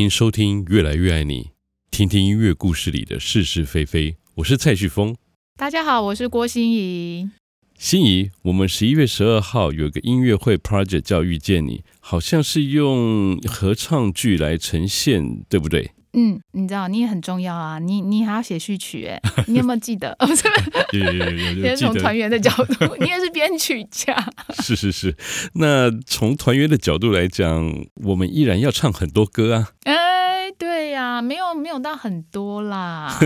迎收听《越来越爱你》，听听音乐故事里的是是非非。我是蔡旭峰。大家好，我是郭心怡。心怡，我们十一月十二号有个音乐会 project 叫《遇见你》，好像是用合唱剧来呈现，对不对？嗯，你知道你也很重要啊，你你还要写序曲哎，你有没有记得？有有有有，也是从团员的角度，你也是编曲家。是是是，那从团员的角度来讲，我们依然要唱很多歌啊。哎，对呀、没有没有到很多啦。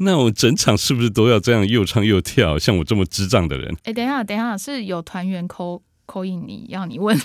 那我整场是不是都要这样又唱又跳？像我这么智障的人？哎，等一下等一下，是有团员扣。口音，你要你问，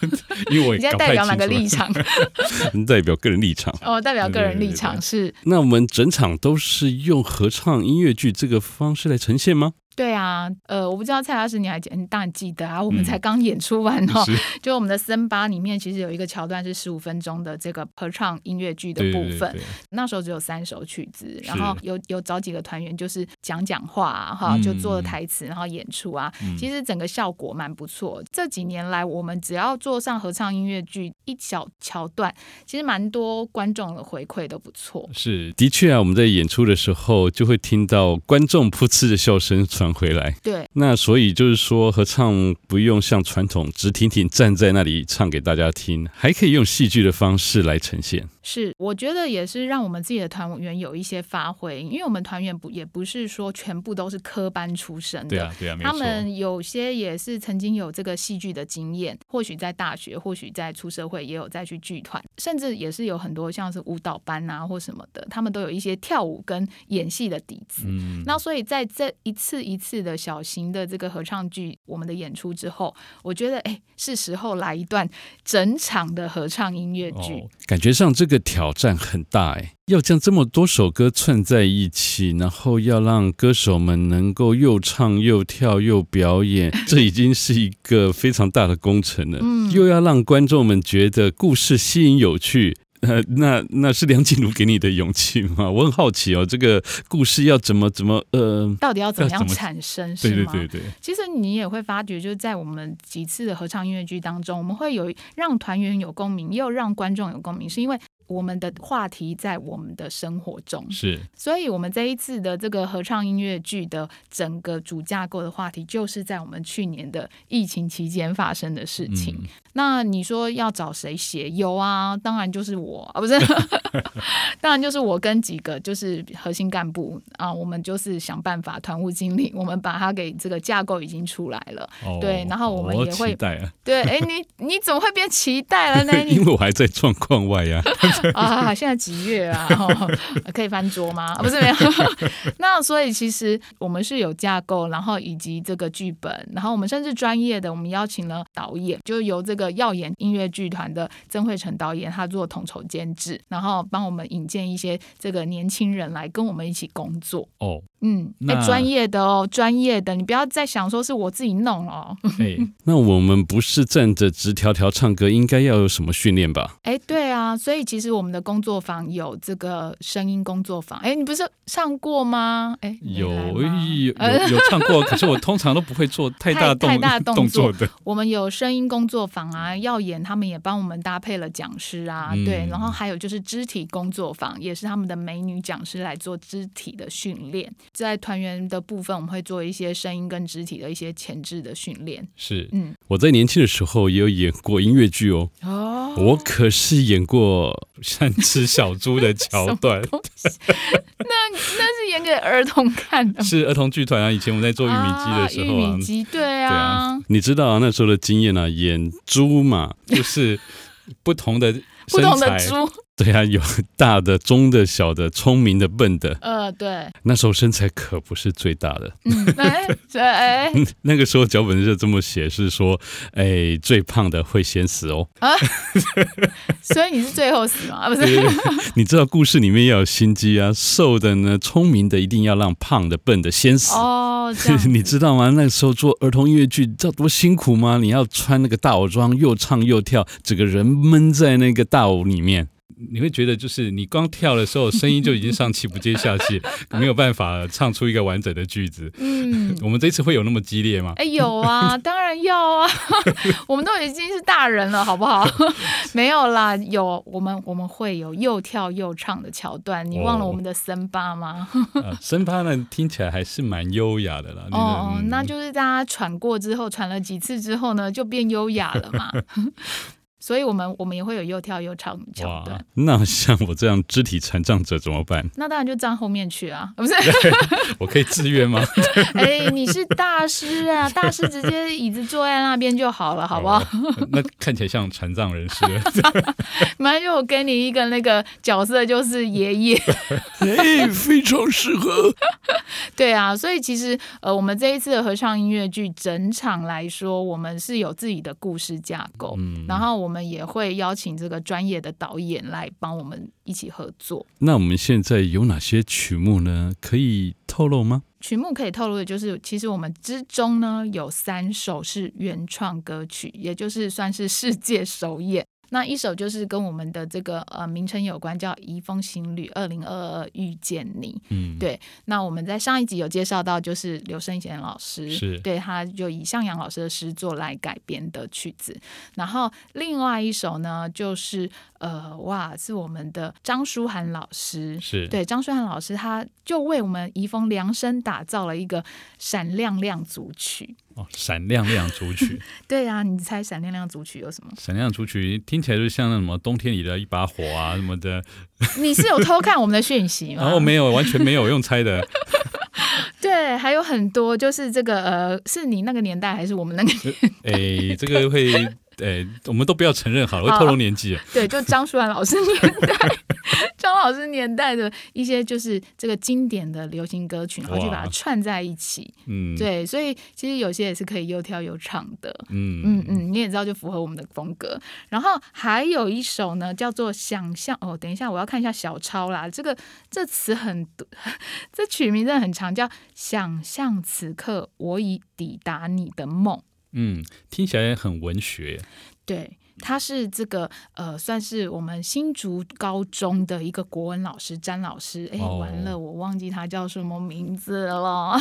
因为我 你现在代表哪个立场？代表个人立场。哦，代表个人立场是。那我们整场都是用合唱音乐剧这个方式来呈现吗？对啊，呃，我不知道蔡老师你还记，你当然记得啊。我们才刚演出完 哦，嗯、就我们的森巴里面其实有一个桥段是十五分钟的这个合唱音乐剧的部分。对对对对，那时候只有三首曲子，然后有有找几个团员就是讲讲话啊，哈，就做了台词，然后演出啊。嗯、其实整个效果蛮不错。这几年来，我们只要做上合唱音乐剧一小桥段，其实蛮多观众的回馈都不错。是，的确啊，我们在演出的时候就会听到观众噗嗤的笑声传回来，对，那所以就是说，合唱不用像传统直挺挺站在那里唱给大家听，还可以用戏剧的方式来呈现。是，我觉得也是让我们自己的团员有一些发挥，因为我们团员不也不是说全部都是科班出身的，对啊，对啊，他们有些也是曾经有这个戏剧的经验，或许在大学，或许在出社会也有再去剧团，甚至也是有很多像是舞蹈班啊或什么的，他们都有一些跳舞跟演戏的底子。嗯，那所以在这一次一次的小型的这个合唱剧我们的演出之后，我觉得哎，是时候来一段整场的合唱音乐剧。哦，感觉上这个挑战很大哎，要将这么多首歌串在一起，然后要让歌手们能够又唱又跳又表演，这已经是一个非常大的工程了。嗯，又要让观众们觉得故事吸引有趣。呃，那那是梁静茹给你的勇气吗？我很好奇哦，这个故事要怎么怎么呃，到底要怎么样产生？是吗？对对对对。其实你也会发觉，就是在我们几次的合唱音乐剧当中，我们会有让团员有共鸣，也有让观众有共鸣，是因为。我们的话题在我们的生活中，是，所以，我们这一次的这个合唱音乐剧的整个主架构的话题，就是在我们去年的疫情期间发生的事情。嗯、那你说要找谁写？有啊，当然就是我 啊，不是，当然就是我跟几个就是核心干部啊，我们就是想办法，团务经理，我们把它给这个架构已经出来了，哦、对，然后我们也会，啊、对，哎，你你怎么会变期待了呢？因为我还在状况外呀、啊。啊，现在几月啊？可以翻桌吗？不是没有。那所以其实我们是有架构，然后以及这个剧本，然后我们甚至专业的，我们邀请了导演，就由这个耀眼音乐剧团的曾慧成导演，他做统筹监制，然后帮我们引荐一些这个年轻人来跟我们一起工作。哦。嗯，专业的哦，专业的，你不要再想说是我自己弄哦。哎，那我们不是站着直条条唱歌，应该要有什么训练吧？哎，对啊，所以其实我们的工作坊有这个声音工作坊。哎，你不是上过吗？哎，有有有，有 唱过，可是我通常都不会做太大动太大动作，动作的。我们有声音工作坊啊，耀眼他们也帮我们搭配了讲师啊，嗯、对，然后还有就是肢体工作坊，也是他们的美女讲师来做肢体的训练。在团员的部分，我们会做一些声音跟肢体的一些前置的训练。是，嗯，我在年轻的时候也有演过音乐剧哦。哦，我可是演过善吃小猪的桥段。那那是演给儿童看的，是儿童剧团啊。以前我们在做玉米鸡的时候啊，玉米鸡，对啊，对啊，你知道啊，那时候的经验啊，演猪嘛，就是不同的不同的猪。对呀、啊，有大的、中的、小的、聪明的、笨的。呃，对。那时候身材可不是最大的。嗯，哎，哎。那个时候脚本就这么写，是说，哎，最胖的会先死哦。啊。所以你是最后死吗？啊，不是。你知道故事里面要有心机啊，瘦的呢，聪明的一定要让胖的、笨的先死。哦。你知道吗？那个时候做儿童音乐剧，知道多辛苦吗？你要穿那个大舞装，又唱又跳，整个人闷在那个大舞里面。你会觉得，就是你光跳的时候，声音就已经上气不接下气，没有办法唱出一个完整的句子。嗯，我们这次会有那么激烈吗？哎，有啊，当然然要啊，我们都已经是大人了，好不好？没有啦，有我们我们会有又跳又唱的桥段，你忘了我们的森巴吗？哦、森巴呢，听起来还是蛮优雅的啦。哦，嗯、那就是大家喘过之后，喘了几次之后呢，就变优雅了嘛。所以我们我们也会有又跳又唱桥段。那像我这样肢体残障者怎么办？那当然就站后面去啊，不是？我可以自愿吗？哎，你是大师啊，大师直接椅子坐在那边就好了，好不好？那看起来像残障人士。马上就我给你一个那个角色，就是爷爷。哎，非常适合。对啊，所以其实呃，我们这一次的合唱音乐剧整场来说，我们是有自己的故事架构，嗯，然后。我们也会邀请这个专业的导演来帮我们一起合作。那我们现在有哪些曲目呢？可以透露吗？曲目可以透露的就是，其实我们之中呢有三首是原创歌曲，也就是算是世界首演。那一首就是跟我们的这个呃名称有关，叫《移风行旅二零二二遇见你》。嗯，对。那我们在上一集有介绍到，就是刘圣贤老师，是对，他就以向阳老师的诗作来改编的曲子。然后另外一首呢，就是呃哇，是我们的张舒涵老师，是对张舒涵老师，他就为我们怡丰量身打造了一个闪亮亮组曲。哦，闪亮亮组曲，对啊，你猜闪亮亮组曲有什么？闪亮组曲听起来就像那什么冬天里的一把火啊什么的。你是有偷看我们的讯息吗？然后没有，完全没有用猜的。对，还有很多，就是这个呃，是你那个年代还是我们那个年代？哎，这个会。对，我们都不要承认好了，会透露年纪。对，就张书涵老师年代，张老师年代的一些就是这个经典的流行歌曲，然后去把它串在一起。嗯，对，所以其实有些也是可以又跳又唱的。嗯嗯嗯，你也知道，就符合我们的风格。然后还有一首呢，叫做《想象》。哦，等一下，我要看一下小抄啦。这个这词很多，这曲名真的很长，叫《想象此刻我已抵达你的梦》。嗯，听起来很文学。对。他是这个呃，算是我们新竹高中的一个国文老师詹老师。哎，完了，我忘记他叫什么名字了。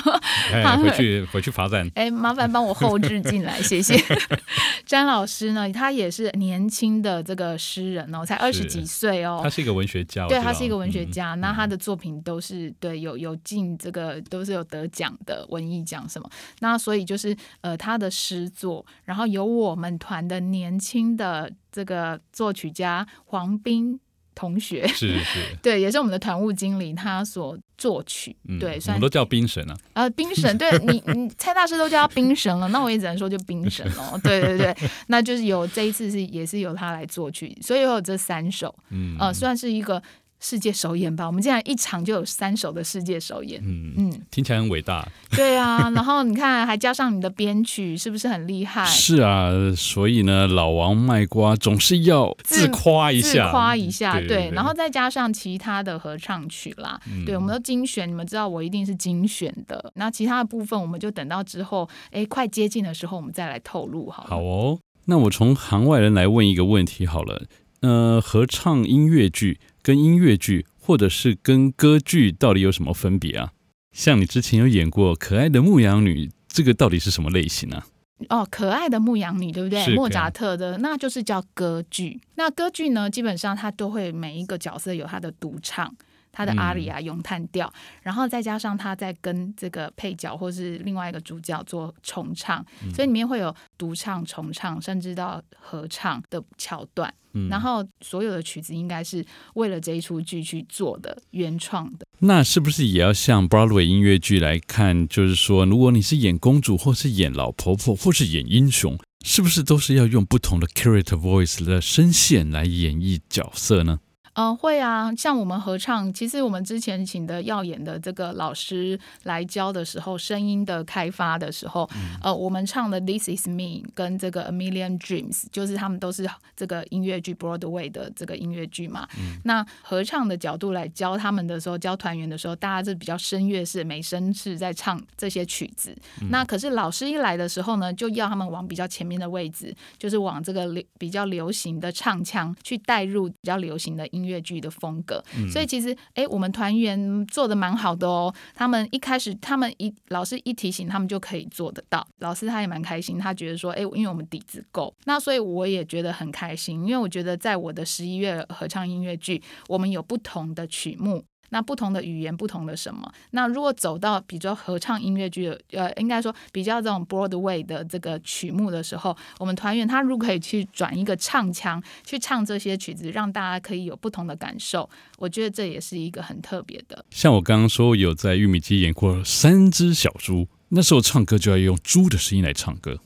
哎，回去回去罚站。哎，麻烦帮我后置进来，谢谢。詹老师呢，他也是年轻的这个诗人哦，才二十几岁哦。他是一个文学家，对，他是一个文学家。那他的作品都是对有有进这个都是有得奖的文艺奖什么。那所以就是呃，他的诗作，然后有我们团的年轻的。的这个作曲家黄斌同学。是是，对，也是我们的团务经理，他所作曲，嗯、对，我们都叫冰神啊，呃，冰神，对你，你蔡大师都叫他冰神了，那我也只能说就冰神哦，对对对，那就是有这一次是也是由他来作曲，所以有这三首，嗯，呃，算是一个。世界首演吧，我们竟然一场就有三首的世界首演，嗯嗯，听起来很伟大。对啊，然后你看还加上你的编曲，是不是很厉害？是啊，所以呢，老王卖瓜总是要自夸一下，自夸一下，对，对，对，然后再加上其他的合唱曲啦，嗯、对，我们都精选，你们知道我一定是精选的。那其他的部分，我们就等到之后，哎，快接近的时候，我们再来透露好了。好哦，那我从行外人来问一个问题好了，呃，合唱音乐剧。跟音乐剧或者是跟歌剧到底有什么分别啊？像你之前有演过《可爱的牧羊女》，这个到底是什么类型啊？哦，可爱的牧羊女，对不对？莫扎特的，那就是叫歌剧。那歌剧呢，基本上它都会每一个角色有他的独唱。他的阿里啊咏叹调，然后再加上他在跟这个配角或是另外一个主角做重唱，嗯、所以里面会有独唱、重唱，甚至到合唱的桥段。嗯、然后所有的曲子应该是为了这一出剧去做的原创的。那是不是也要像 Broadway 音乐剧来看？就是说，如果你是演公主，或是演老婆婆，或是演英雄，是不是都是要用不同的 character voice 的声线来演绎角色呢？嗯、呃，会啊，像我们合唱，其实我们之前请的耀眼的这个老师来教的时候，声音的开发的时候，嗯、呃，我们唱的《This Is Me》跟这个《A Million Dreams》，就是他们都是这个音乐剧 Broadway 的这个音乐剧嘛。嗯、那合唱的角度来教他们的时候，教团员的时候，大家是比较声乐式、美声式在唱这些曲子。嗯、那可是老师一来的时候呢，就要他们往比较前面的位置，就是往这个流比较流行的唱腔去带入比较流行的音。乐剧的风格。嗯、所以其实，哎，我们团员做的蛮好的哦。他们一开始，他们一老师一提醒，他们就可以做得到。老师他也蛮开心，他觉得说，哎，因为我们底子够，那所以我也觉得很开心，因为我觉得在我的十一月合唱音乐剧，我们有不同的曲目。那不同的语言，不同的什么？那如果走到比较合唱音乐剧的，呃，应该说比较这种 Broadway 的这个曲目的时候，我们团员他如果可以去转一个唱腔去唱这些曲子，让大家可以有不同的感受，我觉得这也是一个很特别的。像我刚刚说有在玉米鸡演过三只小猪，那时候唱歌就要用猪的声音来唱歌。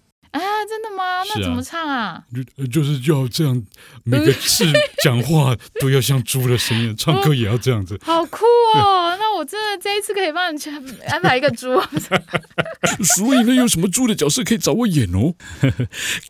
那怎么唱啊？就就是要这样，每个字讲话都要像猪的声音，唱歌也要这样子。好酷哦！那我真的这一次可以帮你去 安排一个猪。所以呢，有什么猪的角色可以找我演哦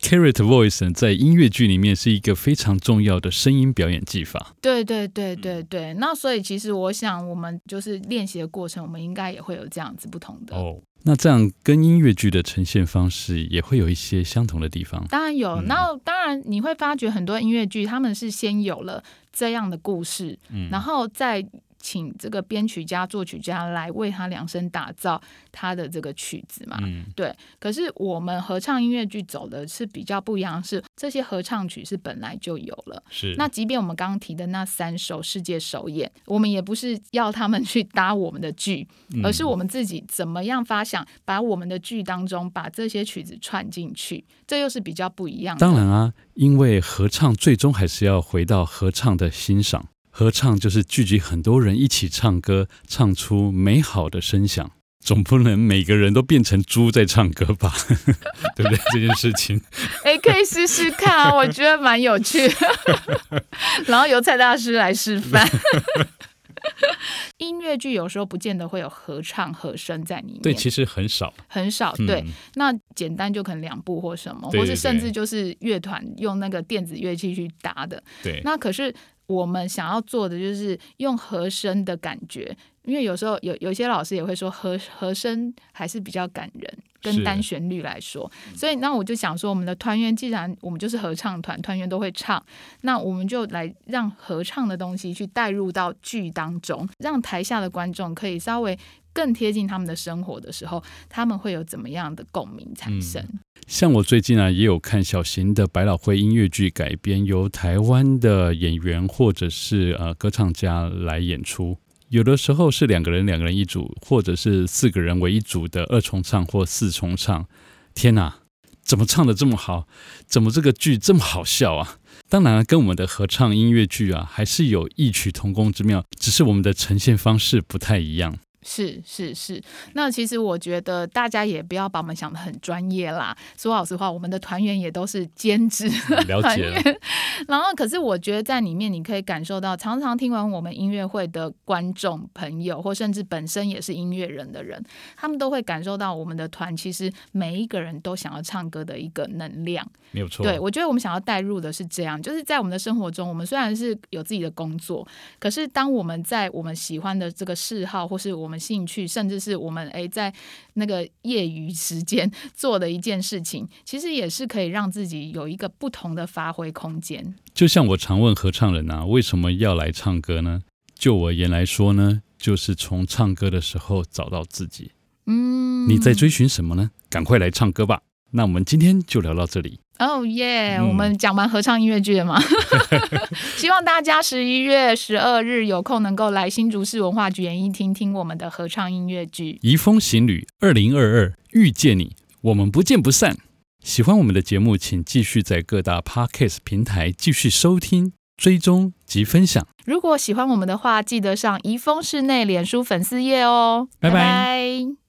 ？Carrot Voice 在音乐剧里面是一个非常重要的声音表演技法。对对对对对。那所以其实我想，我们就是练习的过程，我们应该也会有这样子不同的哦。那这样跟音乐剧的呈现方式也会有一些相同的地方。当然有，那当然你会发觉很多音乐剧他们是先有了这样的故事，嗯，然后再。请这个编曲家、作曲家来为他量身打造他的这个曲子嘛？嗯，对。可是我们合唱音乐剧走的是比较不一样，是这些合唱曲是本来就有了。是。那即便我们刚刚提的那三首世界首演，我们也不是要他们去搭我们的剧，而是我们自己怎么样发想，把我们的剧当中把这些曲子串进去，这又是比较不一样的。当然啊，因为合唱最终还是要回到合唱的欣赏。合唱就是聚集很多人一起唱歌，唱出美好的声响。总不能每个人都变成猪在唱歌吧？对不对？这件事情，哎，可以试试看啊，我觉得蛮有趣的。然后由蔡大师来示范。音乐剧有时候不见得会有合唱和声在里面，对，其实很少，很少。对，嗯、那简单就可能两部或什么，对对对，或是甚至就是乐团用那个电子乐器去搭的。对，那可是。我们想要做的就是用和声的感觉，因为有时候有有些老师也会说和和声还是比较感人，跟单旋律来说。所以那我就想说，我们的团员既然我们就是合唱团，团员都会唱，那我们就来让合唱的东西去带入到剧当中，让台下的观众可以稍微更贴近他们的生活的时候，他们会有怎么样的共鸣产生？嗯像我最近啊，也有看小型的百老汇音乐剧改编，由台湾的演员或者是呃歌唱家来演出。有的时候是两个人两个人一组，或者是四个人为一组的二重唱或四重唱。天哪，怎么唱的这么好？怎么这个剧这么好笑啊？当然，跟我们的合唱音乐剧啊，还是有异曲同工之妙，只是我们的呈现方式不太一样。是是是，那其实我觉得大家也不要把我们想的很专业啦。说老实话，我们的团员也都是兼职 团员。然后，可是我觉得在里面你可以感受到，常常听完我们音乐会的观众朋友，或甚至本身也是音乐人的人，他们都会感受到我们的团其实每一个人都想要唱歌的一个能量。没有错。对，我觉得我们想要带入的是这样，就是在我们的生活中，我们虽然是有自己的工作，可是当我们在我们喜欢的这个嗜好，或是我们兴趣，甚至是我们诶在那个业余时间 做的一件事情，其实也是可以让自己有一个不同的发挥空间。就像我常问合唱人啊，为什么要来唱歌呢？就我而言来说呢，就是从唱歌的时候找到自己。嗯，你在追寻什么呢？赶快来唱歌吧！那我们今天就聊到这里。哦耶！我们讲完合唱音乐剧了吗？希望大家十一月十二日有空能够来新竹市文化局演艺厅听，听我们的合唱音乐剧《移风行旅》二零二二遇见你，我们不见不散。喜欢我们的节目，请继续在各大 Podcast 平台继续收听、追踪及分享。如果喜欢我们的话，记得上移风室内脸书粉丝页哦。拜拜。拜拜。